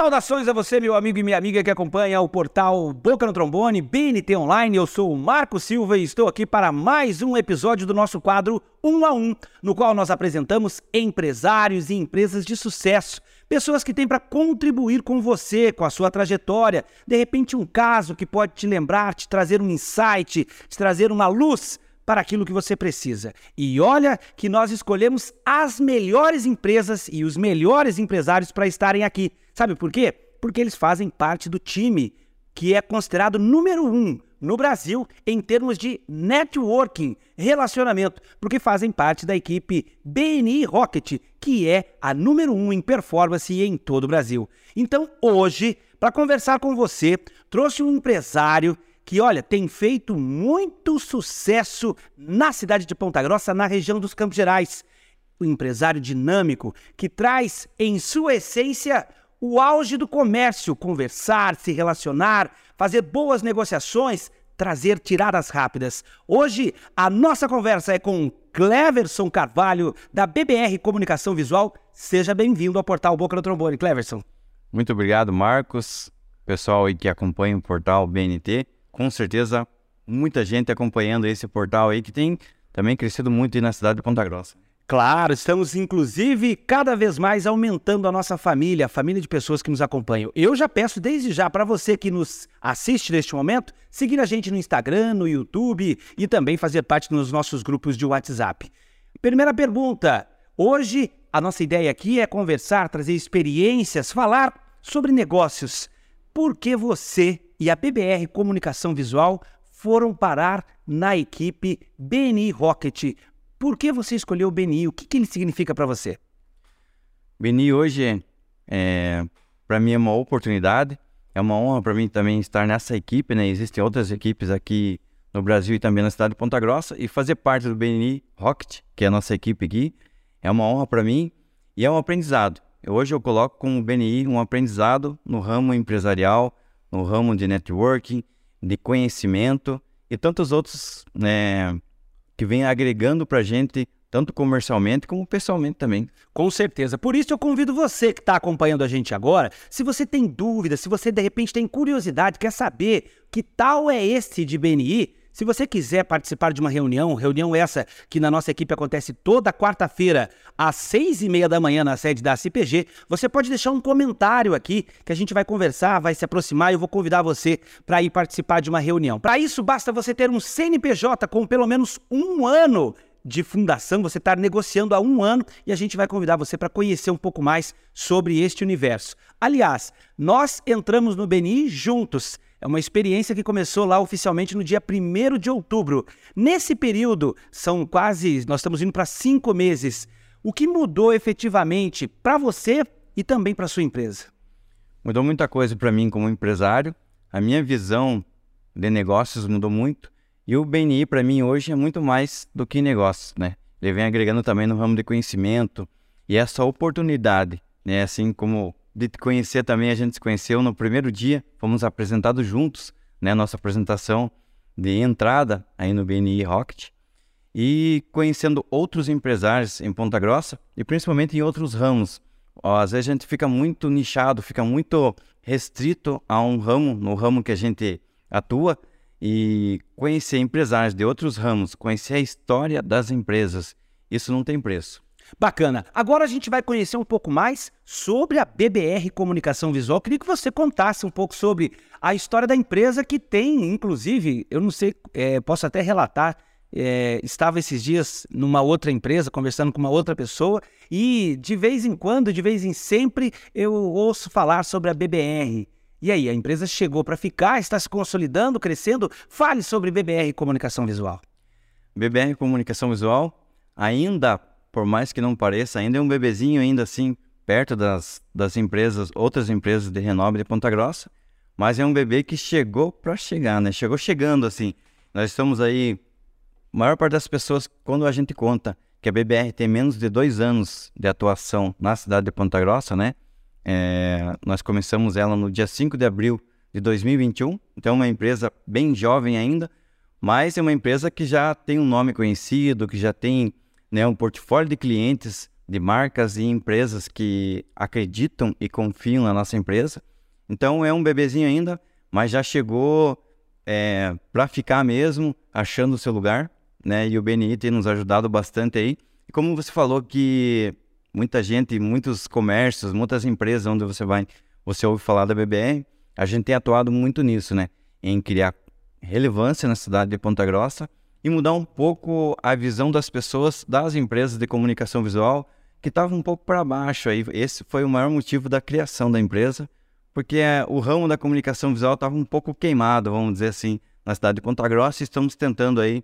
Saudações a você, meu amigo e minha amiga que acompanha o portal Boca no Trombone, BNT Online. Eu sou o Marco Silva e estou aqui para mais um episódio do nosso quadro Um a Um, no qual nós apresentamos empresários e empresas de sucesso. Pessoas que têm para contribuir com você, com a sua trajetória. De repente, um caso que pode te lembrar, te trazer um insight, te trazer uma luz para aquilo que você precisa. E olha que nós escolhemos as melhores empresas e os melhores empresários para estarem aqui. Sabe por quê? Porque eles fazem parte do time que é considerado número um no Brasil em termos de networking, relacionamento, porque fazem parte da equipe BNI Rocket, que é a número um em performance em todo o Brasil. Então, hoje, para conversar com você, trouxe um empresário que, olha, tem feito muito sucesso na cidade de Ponta Grossa, na região dos Campos Gerais. O empresário dinâmico que traz em sua essência o auge do comércio, conversar, se relacionar, fazer boas negociações, trazer tiradas rápidas. Hoje a nossa conversa é com Cleverson Carvalho, da BBR Comunicação Visual. Seja bem-vindo ao portal Boca do Trombone, Cleverson. Muito obrigado, Marcos. Pessoal aí que acompanha o portal BNT com certeza muita gente acompanhando esse portal aí que tem também crescido muito aí na cidade de Ponta Grossa. Claro, estamos inclusive cada vez mais aumentando a nossa família, a família de pessoas que nos acompanham. Eu já peço desde já para você que nos assiste neste momento, seguir a gente no Instagram, no YouTube e também fazer parte dos nossos grupos de WhatsApp. Primeira pergunta: hoje a nossa ideia aqui é conversar, trazer experiências, falar sobre negócios. Por que você e a BBR Comunicação Visual foram parar na equipe BNI Rocket. Por que você escolheu o BNI? O que, que ele significa para você? BNI hoje, é, para mim, é uma oportunidade. É uma honra para mim também estar nessa equipe. Né? Existem outras equipes aqui no Brasil e também na cidade de Ponta Grossa. E fazer parte do BNI Rocket, que é a nossa equipe aqui, é uma honra para mim e é um aprendizado. Hoje eu coloco como BNI um aprendizado no ramo empresarial, no ramo de networking, de conhecimento e tantos outros né, que vem agregando para a gente, tanto comercialmente como pessoalmente também. Com certeza. Por isso eu convido você que está acompanhando a gente agora, se você tem dúvida, se você de repente tem curiosidade, quer saber que tal é esse de BNI, se você quiser participar de uma reunião, reunião essa que na nossa equipe acontece toda quarta-feira, às seis e meia da manhã na sede da CPG, você pode deixar um comentário aqui que a gente vai conversar, vai se aproximar e eu vou convidar você para ir participar de uma reunião. Para isso, basta você ter um CNPJ com pelo menos um ano de fundação, você está negociando há um ano e a gente vai convidar você para conhecer um pouco mais sobre este universo. Aliás, nós entramos no BNI juntos. É uma experiência que começou lá oficialmente no dia 1 de outubro. Nesse período, são quase, nós estamos indo para cinco meses. O que mudou efetivamente para você e também para sua empresa? Mudou muita coisa para mim como empresário. A minha visão de negócios mudou muito. E o BNI para mim hoje é muito mais do que negócios, né? Ele vem agregando também no ramo de conhecimento e essa oportunidade, né? Assim como de te conhecer também, a gente se conheceu no primeiro dia, fomos apresentados juntos, né, nossa apresentação de entrada aí no BNI Rocket, e conhecendo outros empresários em Ponta Grossa e principalmente em outros ramos. Ó, às vezes a gente fica muito nichado, fica muito restrito a um ramo, no ramo que a gente atua, e conhecer empresários de outros ramos, conhecer a história das empresas, isso não tem preço. Bacana. Agora a gente vai conhecer um pouco mais sobre a BBR Comunicação Visual. Queria que você contasse um pouco sobre a história da empresa que tem, inclusive, eu não sei, é, posso até relatar. É, estava esses dias numa outra empresa, conversando com uma outra pessoa, e de vez em quando, de vez em sempre, eu ouço falar sobre a BBR. E aí, a empresa chegou para ficar, está se consolidando, crescendo? Fale sobre BBR Comunicação Visual. BBR Comunicação Visual ainda por mais que não pareça, ainda é um bebezinho, ainda assim, perto das, das empresas, outras empresas de renome de Ponta Grossa, mas é um bebê que chegou para chegar, né? Chegou chegando, assim. Nós estamos aí, a maior parte das pessoas, quando a gente conta que a BBR tem menos de dois anos de atuação na cidade de Ponta Grossa, né? É, nós começamos ela no dia 5 de abril de 2021, então é uma empresa bem jovem ainda, mas é uma empresa que já tem um nome conhecido, que já tem né, um portfólio de clientes de marcas e empresas que acreditam e confiam na nossa empresa. Então é um bebezinho ainda, mas já chegou é, para ficar mesmo, achando o seu lugar, né? E o BNI tem nos ajudado bastante aí. E como você falou que muita gente, muitos comércios, muitas empresas onde você vai, você ouve falar da BBR, a gente tem atuado muito nisso, né? Em criar relevância na cidade de Ponta Grossa e mudar um pouco a visão das pessoas, das empresas de comunicação visual, que estavam um pouco para baixo aí. Esse foi o maior motivo da criação da empresa, porque é, o ramo da comunicação visual estava um pouco queimado, vamos dizer assim, na cidade de Ponta Grossa, e estamos tentando aí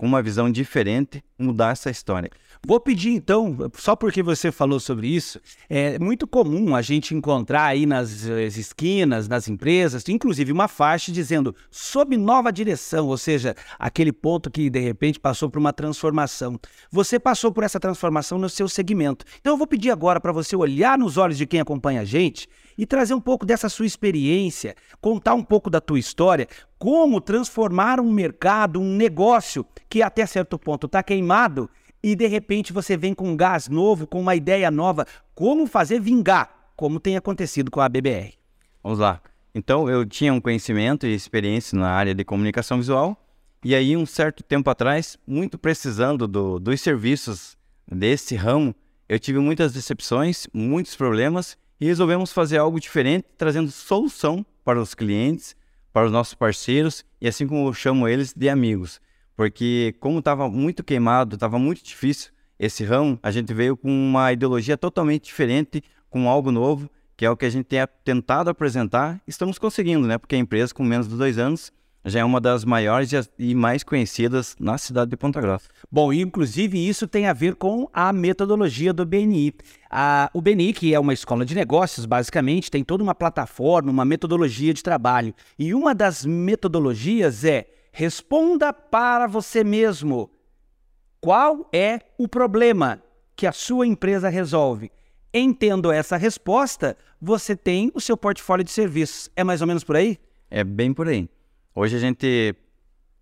com uma visão diferente, mudar essa história. Vou pedir então, só porque você falou sobre isso, é muito comum a gente encontrar aí nas esquinas, nas empresas, inclusive uma faixa dizendo sob nova direção, ou seja, aquele ponto que de repente passou por uma transformação. Você passou por essa transformação no seu segmento. Então eu vou pedir agora para você olhar nos olhos de quem acompanha a gente e trazer um pouco dessa sua experiência, contar um pouco da tua história, como transformar um mercado, um negócio que até certo ponto está queimado e de repente você vem com um gás novo, com uma ideia nova, como fazer vingar, como tem acontecido com a BBR. Vamos lá. Então eu tinha um conhecimento e experiência na área de comunicação visual e aí um certo tempo atrás, muito precisando do, dos serviços desse ramo, eu tive muitas decepções, muitos problemas e resolvemos fazer algo diferente, trazendo solução para os clientes, para os nossos parceiros e assim como eu chamo eles de amigos. Porque como estava muito queimado, estava muito difícil esse ramo, a gente veio com uma ideologia totalmente diferente, com algo novo, que é o que a gente tem tentado apresentar. Estamos conseguindo, né? Porque a empresa com menos de dois anos já é uma das maiores e mais conhecidas na cidade de Ponta Grossa. Bom, inclusive isso tem a ver com a metodologia do BNI. A, o BNI, que é uma escola de negócios, basicamente, tem toda uma plataforma, uma metodologia de trabalho. E uma das metodologias é responda para você mesmo. Qual é o problema que a sua empresa resolve? Entendo essa resposta, você tem o seu portfólio de serviços. É mais ou menos por aí? É bem por aí. Hoje a gente,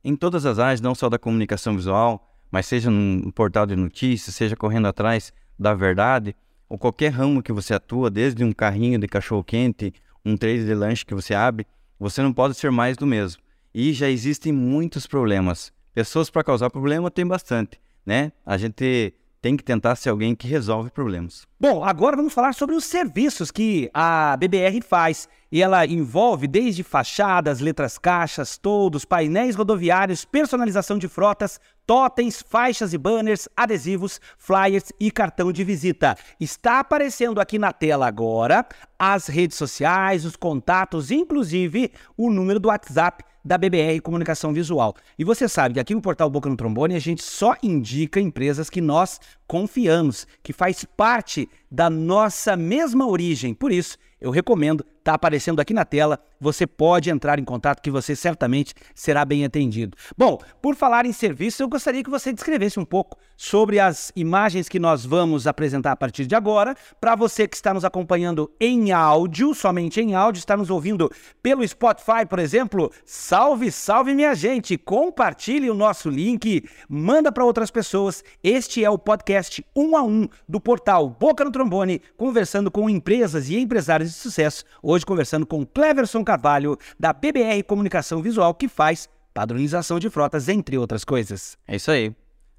em todas as áreas, não só da comunicação visual, mas seja num portal de notícias, seja correndo atrás da verdade, ou qualquer ramo que você atua, desde um carrinho de cachorro-quente, um trade de lanche que você abre, você não pode ser mais do mesmo. E já existem muitos problemas. Pessoas para causar problema tem bastante, né? A gente tem que tentar ser alguém que resolve problemas. Bom, agora vamos falar sobre os serviços que a BBR faz. E ela envolve desde fachadas, letras caixas, toldos, painéis rodoviários, personalização de frotas, totens, faixas e banners, adesivos, flyers e cartão de visita. Está aparecendo aqui na tela agora as redes sociais, os contatos, inclusive o número do WhatsApp da BBR Comunicação Visual. E você sabe que aqui no portal Boca no Trombone a gente só indica empresas que nós confiamos, que faz parte da nossa mesma origem. Por isso, eu recomendo, está aparecendo aqui na tela, você pode entrar em contato que você certamente será bem atendido. Bom, por falar em serviço, eu gostaria que você descrevesse um pouco sobre as imagens que nós vamos apresentar a partir de agora. Para você que está nos acompanhando em áudio, somente em áudio, está nos ouvindo pelo Spotify, por exemplo, salve, salve minha gente, compartilhe o nosso link, manda para outras pessoas. Este é o podcast um a um do portal Boca no Trombone, conversando com empresas e empresários de sucesso. Hoje conversando com Cleverson Carvalho, da BBR Comunicação Visual, que faz padronização de frotas, entre outras coisas. É isso aí.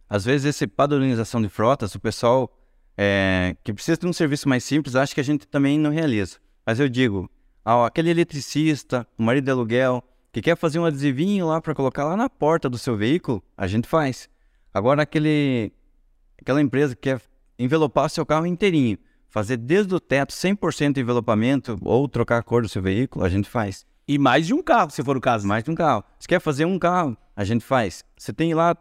Às vezes, esse padronização de frotas, o pessoal é, que precisa de um serviço mais simples acha que a gente também não realiza. Mas eu digo, aquele eletricista, o marido de aluguel, que quer fazer um adesivinho lá para colocar lá na porta do seu veículo, a gente faz. Agora, aquele, aquela empresa que quer envelopar seu carro inteirinho, fazer desde o teto 100% de envelopamento ou trocar a cor do seu veículo, a gente faz. E mais de um carro, se for o caso. Mais de um carro. Se quer fazer um carro, a gente faz. Você tem lá,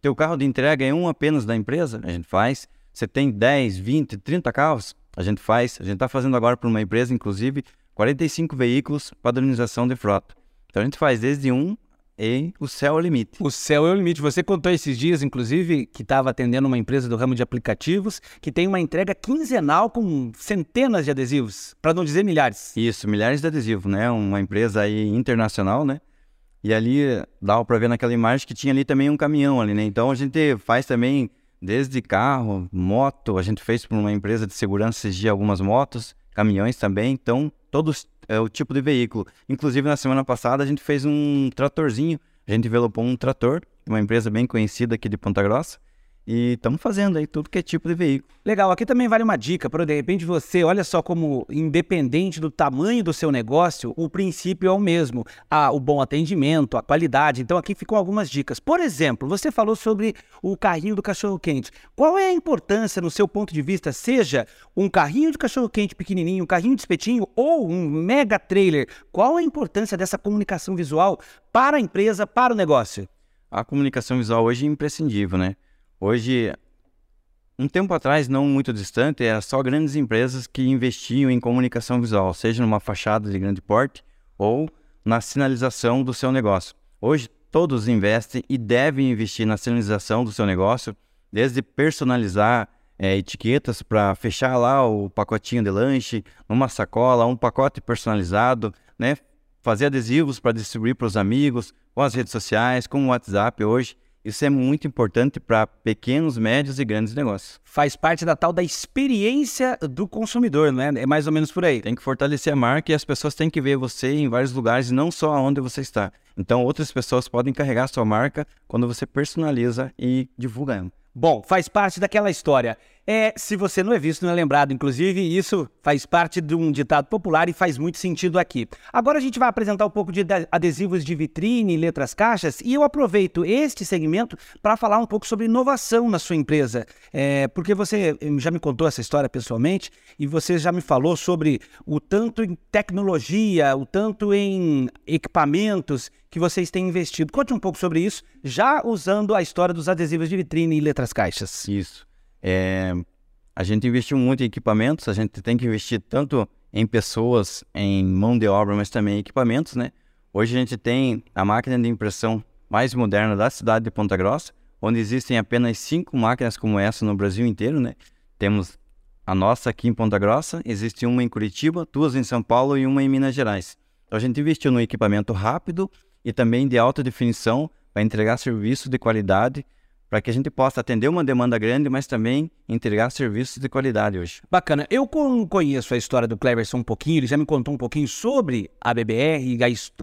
teu carro de entrega é um apenas da empresa, a gente faz. Você tem 10, 20, 30 carros, a gente faz. A gente está fazendo agora para uma empresa, inclusive, 45 veículos padronização de frota. Então a gente faz desde um e o céu é o limite. O céu é o limite. Você contou esses dias, inclusive, que estava atendendo uma empresa do ramo de aplicativos que tem uma entrega quinzenal com centenas de adesivos, para não dizer milhares. Isso, milhares de adesivos, né? Uma empresa aí internacional, né? E ali dava para ver naquela imagem que tinha ali também um caminhão ali, né? Então a gente faz também desde carro, moto, a gente fez para uma empresa de segurança esses dias algumas motos, caminhões também, então todos é, o tipo de veículo. Inclusive na semana passada a gente fez um tratorzinho, a gente envelopou um trator, uma empresa bem conhecida aqui de Ponta Grossa, e estamos fazendo aí tudo que é tipo de veículo. Legal, aqui também vale uma dica para de repente você, olha só como independente do tamanho do seu negócio, o princípio é o mesmo, ah, o bom atendimento, a qualidade. Então aqui ficam algumas dicas. Por exemplo, você falou sobre o carrinho do cachorro quente. Qual é a importância no seu ponto de vista, seja um carrinho de cachorro quente pequenininho, um carrinho de espetinho ou um mega trailer? Qual a importância dessa comunicação visual para a empresa, para o negócio? A comunicação visual hoje é imprescindível, né? Hoje, um tempo atrás, não muito distante, era só grandes empresas que investiam em comunicação visual, seja numa fachada de grande porte ou na sinalização do seu negócio. Hoje, todos investem e devem investir na sinalização do seu negócio, desde personalizar é, etiquetas para fechar lá o pacotinho de lanche, uma sacola, um pacote personalizado, né? fazer adesivos para distribuir para os amigos, com as redes sociais, com o WhatsApp hoje. Isso é muito importante para pequenos, médios e grandes negócios. Faz parte da tal da experiência do consumidor, não é? É mais ou menos por aí. Tem que fortalecer a marca e as pessoas têm que ver você em vários lugares, não só onde você está. Então, outras pessoas podem carregar sua marca quando você personaliza e divulga ela. Bom, faz parte daquela história. É, se você não é visto, não é lembrado. Inclusive, isso faz parte de um ditado popular e faz muito sentido aqui. Agora a gente vai apresentar um pouco de adesivos de vitrine, letras caixas, e eu aproveito este segmento para falar um pouco sobre inovação na sua empresa. É, porque você já me contou essa história pessoalmente e você já me falou sobre o tanto em tecnologia, o tanto em equipamentos que vocês têm investido. Conte um pouco sobre isso, já usando a história dos adesivos de vitrine e letras caixas. Isso. É, a gente investiu muito em equipamentos, a gente tem que investir tanto em pessoas, em mão de obra, mas também em equipamentos, né? Hoje a gente tem a máquina de impressão mais moderna da cidade de Ponta Grossa, onde existem apenas cinco máquinas como essa no Brasil inteiro, né? Temos a nossa aqui em Ponta Grossa, existe uma em Curitiba, duas em São Paulo e uma em Minas Gerais. Então a gente investiu no equipamento rápido e também de alta definição para entregar serviço de qualidade para que a gente possa atender uma demanda grande, mas também entregar serviços de qualidade hoje. Bacana. Eu conheço a história do Cleverson um pouquinho, ele já me contou um pouquinho sobre a BBR,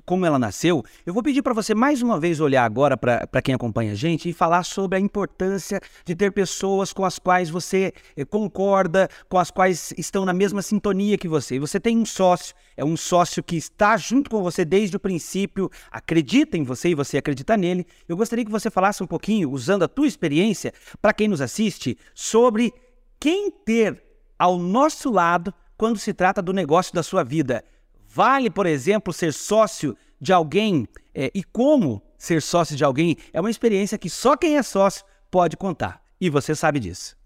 como ela nasceu. Eu vou pedir para você mais uma vez olhar agora para quem acompanha a gente e falar sobre a importância de ter pessoas com as quais você eh, concorda, com as quais estão na mesma sintonia que você. E você tem um sócio, é um sócio que está junto com você desde o princípio, acredita em você e você acredita nele. Eu gostaria que você falasse um pouquinho, usando a tua experiência, para quem nos assiste, sobre quem ter ao nosso lado quando se trata do negócio da sua vida. Vale, por exemplo, ser sócio de alguém é, e como ser sócio de alguém é uma experiência que só quem é sócio pode contar. E você sabe disso.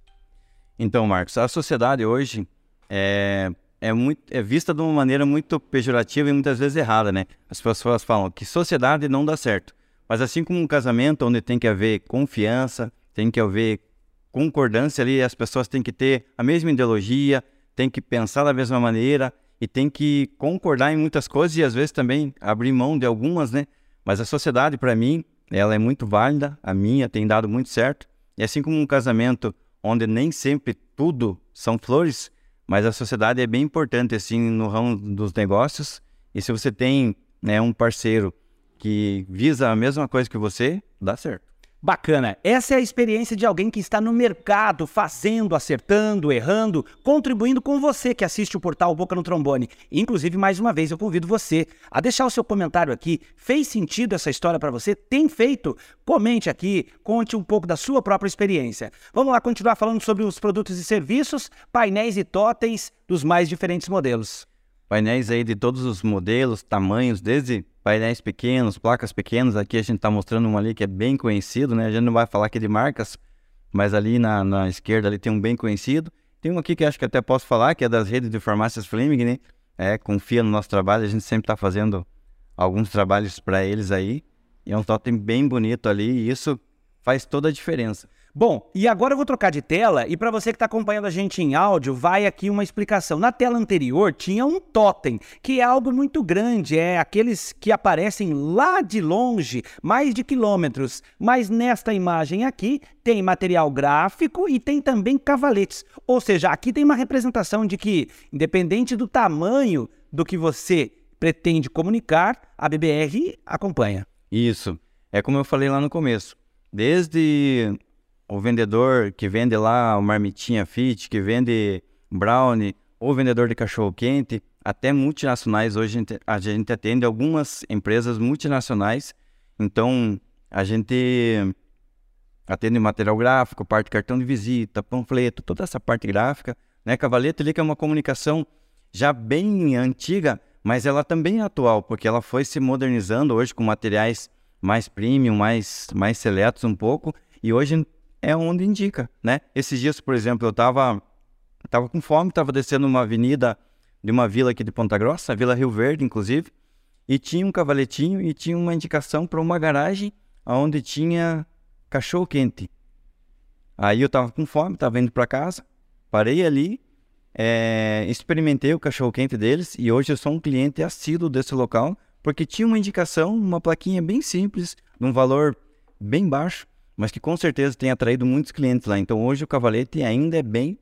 Então, Marcos, a sociedade hoje é, é, muito, é vista de uma maneira muito pejorativa e muitas vezes errada, né? As pessoas falam que sociedade não dá certo. Mas assim como um casamento onde tem que haver confiança, tem que haver concordância ali, as pessoas têm que ter a mesma ideologia, têm que pensar da mesma maneira e tem que concordar em muitas coisas e às vezes também abrir mão de algumas, né? Mas a sociedade, para mim, ela é muito válida, a minha tem dado muito certo. E assim como um casamento onde nem sempre tudo são flores, mas a sociedade é bem importante assim no ramo dos negócios. E se você tem né, um parceiro que visa a mesma coisa que você, dá certo. Bacana. Essa é a experiência de alguém que está no mercado, fazendo, acertando, errando, contribuindo com você que assiste o portal Boca no Trombone. Inclusive, mais uma vez, eu convido você a deixar o seu comentário aqui. Fez sentido essa história para você? Tem feito? Comente aqui, conte um pouco da sua própria experiência. Vamos lá continuar falando sobre os produtos e serviços, painéis e totens dos mais diferentes modelos. Painéis aí de todos os modelos, tamanhos, desde painéis pequenos, placas pequenas. Aqui a gente está mostrando um ali que é bem conhecido, né? A gente não vai falar aqui de marcas, mas ali na, na esquerda ali tem um bem conhecido. Tem um aqui que acho que até posso falar, que é das redes de farmácias Fleming, né? É, confia no nosso trabalho, a gente sempre está fazendo alguns trabalhos para eles aí. E é um totem bem bonito ali e isso faz toda a diferença. Bom, e agora eu vou trocar de tela e para você que está acompanhando a gente em áudio, vai aqui uma explicação. Na tela anterior tinha um totem, que é algo muito grande, é aqueles que aparecem lá de longe, mais de quilômetros. Mas nesta imagem aqui tem material gráfico e tem também cavaletes. Ou seja, aqui tem uma representação de que, independente do tamanho do que você pretende comunicar, a BBR acompanha. Isso. É como eu falei lá no começo. Desde o vendedor que vende lá o marmitinha fit, que vende brownie, ou vendedor de cachorro quente, até multinacionais. Hoje a gente, atende algumas empresas multinacionais, então a gente atende material gráfico, parte de cartão de visita, panfleto, toda essa parte gráfica. Né? Cavalete ali que é uma comunicação já bem antiga, mas ela também é atual, porque ela foi se modernizando hoje com materiais mais premium, mais, mais seletos um pouco, e hoje é onde indica, né? Esses dias, por exemplo, eu estava tava com fome, estava descendo uma avenida de uma vila aqui de Ponta Grossa, Vila Rio Verde, inclusive, e tinha um cavaletinho e tinha uma indicação para uma garagem onde tinha cachorro quente. Aí eu estava com fome, estava indo para casa, parei ali, é, experimentei o cachorro quente deles e hoje eu sou um cliente assíduo desse local porque tinha uma indicação, uma plaquinha bem simples, num valor bem baixo, mas que com certeza tem atraído muitos clientes lá. Então hoje o Cavalete ainda é bem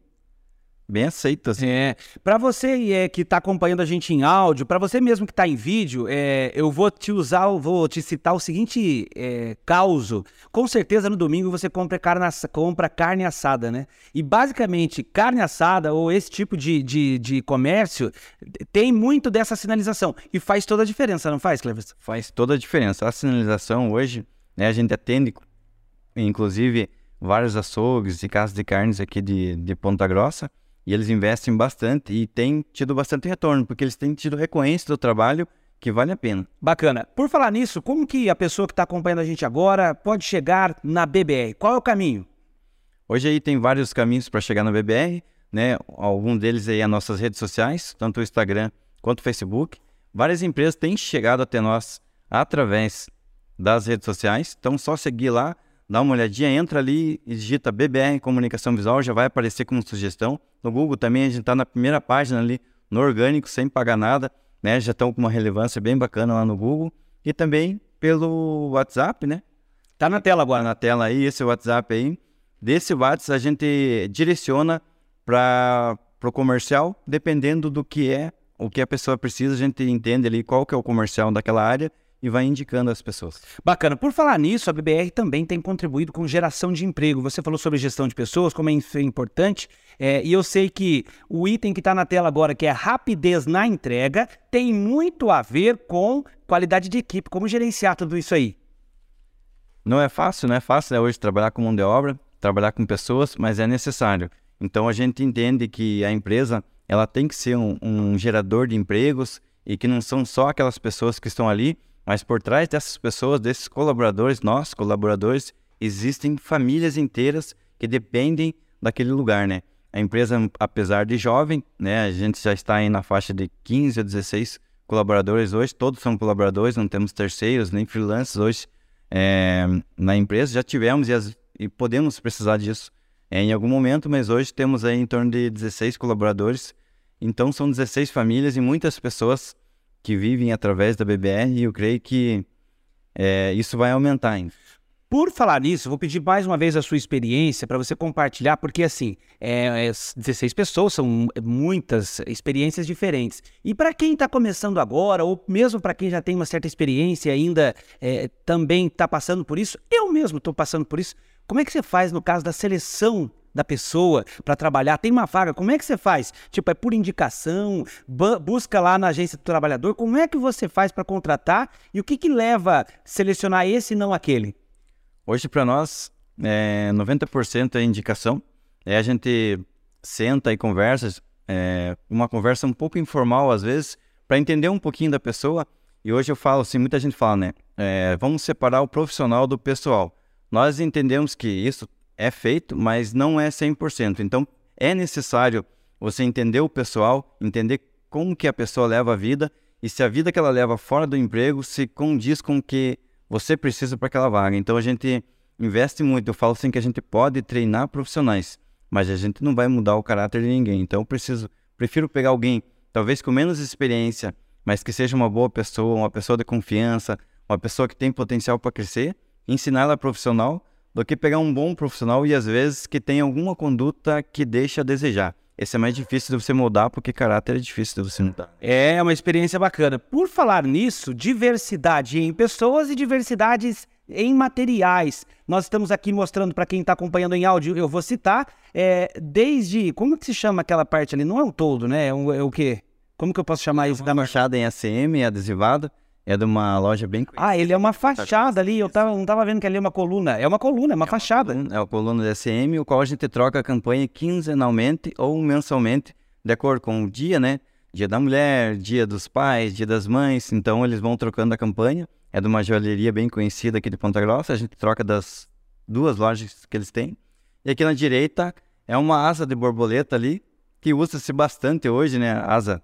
bem aceito. Assim. É. Para você é, que está acompanhando a gente em áudio, para você mesmo que está em vídeo, é, eu vou te usar, vou te citar o seguinte é, causo. Com certeza no domingo você compra carne, compra carne assada, né? E basicamente carne assada ou esse tipo de, de, de comércio tem muito dessa sinalização e faz toda a diferença, não faz, Cleverson? Faz toda a diferença. A sinalização hoje, né, a gente atende inclusive vários açougues e casas de carnes aqui de, de Ponta Grossa, e eles investem bastante e têm tido bastante retorno, porque eles têm tido reconhecimento do trabalho que vale a pena. Bacana. Por falar nisso, como que a pessoa que está acompanhando a gente agora pode chegar na BBR? Qual é o caminho? Hoje aí tem vários caminhos para chegar na BBR, né? Algum deles aí as nossas redes sociais, tanto o Instagram quanto o Facebook. Várias empresas têm chegado até nós através das redes sociais, então só seguir lá, dá uma olhadinha, entra ali e digita BBR Comunicação Visual, já vai aparecer como sugestão. No Google também a gente está na primeira página ali, no orgânico, sem pagar nada, né? Já estão com uma relevância bem bacana lá no Google. E também pelo WhatsApp, né? Tá na tela agora. Tá na tela aí, esse WhatsApp aí. Desse WhatsApp a gente direciona para o comercial, dependendo do que é, o que a pessoa precisa, a gente entende ali qual que é o comercial daquela área e vai indicando as pessoas. Bacana. Por falar nisso, a BBR também tem contribuído com geração de emprego. Você falou sobre gestão de pessoas, como é isso importante. É, e eu sei que o item que está na tela agora, que é rapidez na entrega, tem muito a ver com qualidade de equipe. Como gerenciar tudo isso aí? Não é fácil, não é fácil né, hoje trabalhar com mão de obra, trabalhar com pessoas, mas é necessário. Então a gente entende que a empresa ela tem que ser um, um gerador de empregos e que não são só aquelas pessoas que estão ali, mas por trás dessas pessoas, desses colaboradores, nós, colaboradores, existem famílias inteiras que dependem daquele lugar, né? A empresa, apesar de jovem, né, a gente já está aí na faixa de 15 a 16 colaboradores hoje, todos são colaboradores, não temos terceiros nem freelancers hoje é, na empresa, já tivemos e, as, e podemos precisar disso é, em algum momento, mas hoje temos aí em torno de 16 colaboradores, então são 16 famílias e muitas pessoas que vivem através da BBR e eu creio que é, isso vai aumentar ainda. Por falar nisso, vou pedir mais uma vez a sua experiência para você compartilhar, porque assim, é, é 16 pessoas, são muitas experiências diferentes. E para quem está começando agora, ou mesmo para quem já tem uma certa experiência e ainda é, também está passando por isso, eu mesmo estou passando por isso, como é que você faz no caso da seleção da pessoa para trabalhar, tem uma vaga, como é que você faz? Tipo, é por indicação, busca lá na agência do trabalhador, como é que você faz para contratar? E o que que leva a selecionar esse e não aquele? Hoje para nós, é, 90% é indicação, é, a gente senta e conversa, é, uma conversa um pouco informal às vezes, para entender um pouquinho da pessoa, e hoje eu falo assim, muita gente fala, né, é, vamos separar o profissional do pessoal. Nós entendemos que isso é feito, mas não é 100%. Então, é necessário você entender o pessoal, entender como que a pessoa leva a vida e se a vida que ela leva fora do emprego se condiz com o que você precisa para aquela vaga. Então, a gente investe muito. Eu falo assim que a gente pode treinar profissionais, mas a gente não vai mudar o caráter de ninguém. Então eu preciso, prefiro pegar alguém, talvez com menos experiência, mas que seja uma boa pessoa, uma pessoa de confiança, uma pessoa que tem potencial para crescer, ensinar ela profissional, do que pegar um bom profissional e às vezes que tem alguma conduta que deixa a desejar. Esse é mais difícil de você mudar, porque caráter é difícil de você mudar. É uma experiência bacana. Por falar nisso, diversidade em pessoas e diversidades em materiais. Nós estamos aqui mostrando para quem está acompanhando em áudio, eu vou citar, é, desde. Como que se chama aquela parte ali? Não é o todo, né? É o, é o quê? Como que eu posso chamar isso? Da machada em ACM, adesivado. É de uma loja bem conhecida. Ah, ele é uma fachada ali. Eu tava, não estava vendo que ali é uma coluna. É uma coluna, é uma é fachada. Uma coluna, é uma coluna de SM, o qual a gente troca a campanha quinzenalmente ou mensalmente, de acordo com o dia, né? Dia da mulher, dia dos pais, dia das mães. Então eles vão trocando a campanha. É de uma joalheria bem conhecida aqui de Ponta Grossa. A gente troca das duas lojas que eles têm. E aqui na direita é uma asa de borboleta ali, que usa-se bastante hoje, né? Asa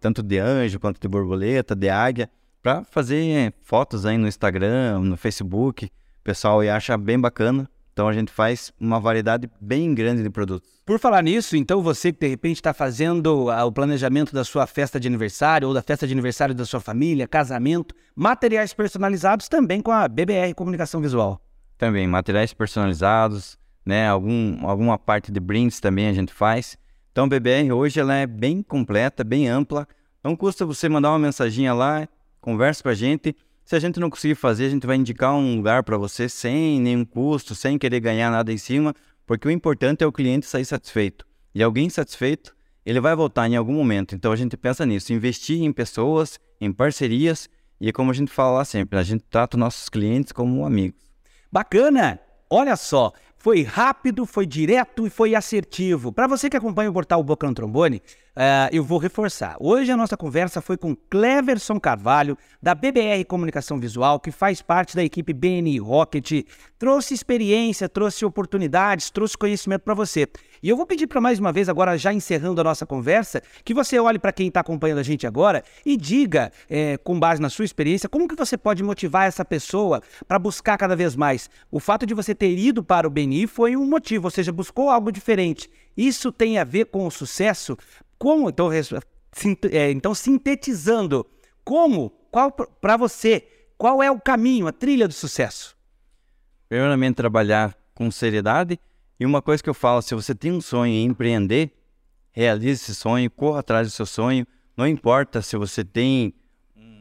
tanto de anjo quanto de borboleta, de águia para fazer fotos aí no Instagram, no Facebook. O pessoal acha bem bacana. Então a gente faz uma variedade bem grande de produtos. Por falar nisso, então você que de repente está fazendo ah, o planejamento da sua festa de aniversário ou da festa de aniversário da sua família, casamento, materiais personalizados também com a BBR Comunicação Visual. Também, materiais personalizados, né? Algum, alguma parte de brindes também a gente faz. Então a BBR hoje ela é bem completa, bem ampla. Não custa você mandar uma mensaginha lá, conversa com a gente. Se a gente não conseguir fazer, a gente vai indicar um lugar para você sem nenhum custo, sem querer ganhar nada em cima, porque o importante é o cliente sair satisfeito. E alguém satisfeito, ele vai voltar em algum momento. Então a gente pensa nisso, investir em pessoas, em parcerias, e como a gente fala lá sempre, a gente trata nossos clientes como amigos. Bacana! Olha só, foi rápido, foi direto e foi assertivo. Para você que acompanha o portal Boca no Trombone, uh, eu vou reforçar. Hoje a nossa conversa foi com Cleverson Carvalho, da BBR Comunicação Visual, que faz parte da equipe BNI Rocket. Trouxe experiência, trouxe oportunidades, trouxe conhecimento para você. E eu vou pedir para mais uma vez, agora já encerrando a nossa conversa, que você olhe para quem está acompanhando a gente agora e diga, é, com base na sua experiência, como que você pode motivar essa pessoa para buscar cada vez mais. O fato de você ter ido para o BNI foi um motivo, ou seja, buscou algo diferente. Isso tem a ver com o sucesso? Como, então, é, então sintetizando, como, qual para você, qual é o caminho, a trilha do sucesso? Primeiramente, trabalhar com seriedade e uma coisa que eu falo, se você tem um sonho em empreender, realize esse sonho, corra atrás do seu sonho. Não importa se você tem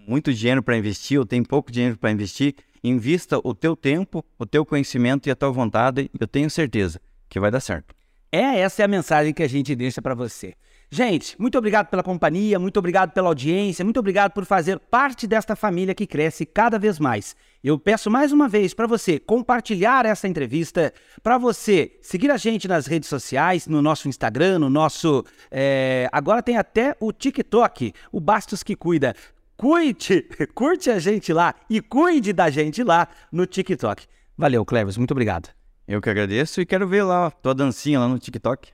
muito dinheiro para investir ou tem pouco dinheiro para investir, invista o teu tempo, o teu conhecimento e a tua vontade, eu tenho certeza que vai dar certo. É essa é a mensagem que a gente deixa para você. Gente, muito obrigado pela companhia, muito obrigado pela audiência, muito obrigado por fazer parte desta família que cresce cada vez mais. Eu peço mais uma vez para você compartilhar essa entrevista, para você seguir a gente nas redes sociais, no nosso Instagram, no nosso. É... agora tem até o TikTok, o Bastos que Cuida. Cuide, curte a gente lá e cuide da gente lá no TikTok. Valeu, Cleves, muito obrigado. Eu que agradeço e quero ver lá tua dancinha lá no TikTok.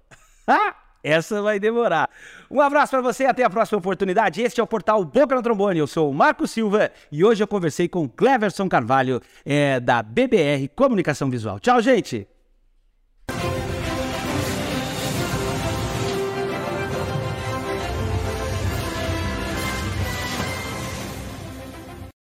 Ah! Essa vai demorar. Um abraço para você até a próxima oportunidade. Este é o portal Boca no Trombone. Eu sou o Marco Silva e hoje eu conversei com Cleverson Carvalho, é, da BBR Comunicação Visual. Tchau, gente!